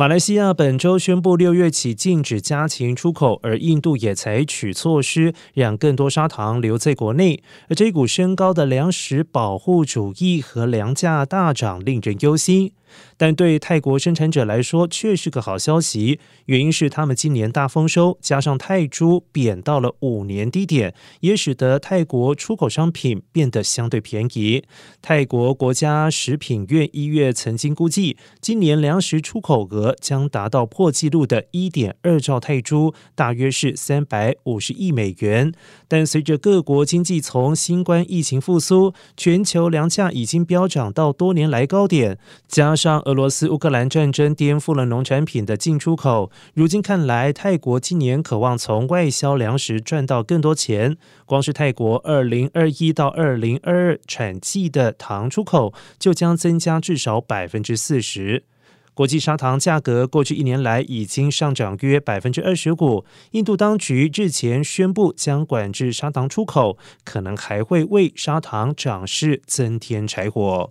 马来西亚本周宣布，六月起禁止家禽出口，而印度也采取措施，让更多砂糖留在国内。而这股升高的粮食保护主义和粮价大涨，令人忧心。但对泰国生产者来说却是个好消息，原因是他们今年大丰收，加上泰铢贬到了五年低点，也使得泰国出口商品变得相对便宜。泰国国家食品院一月曾经估计，今年粮食出口额将达到破纪录的一点二兆泰铢，大约是三百五十亿美元。但随着各国经济从新冠疫情复苏，全球粮价已经飙涨到多年来高点，加上俄罗斯乌克兰战争颠覆了农产品的进出口，如今看来，泰国今年渴望从外销粮食赚到更多钱。光是泰国二零二一到二零二二产季的糖出口就将增加至少百分之四十。国际砂糖价格过去一年来已经上涨约百分之二十五。印度当局日前宣布将管制砂糖出口，可能还会为砂糖涨势增添柴火。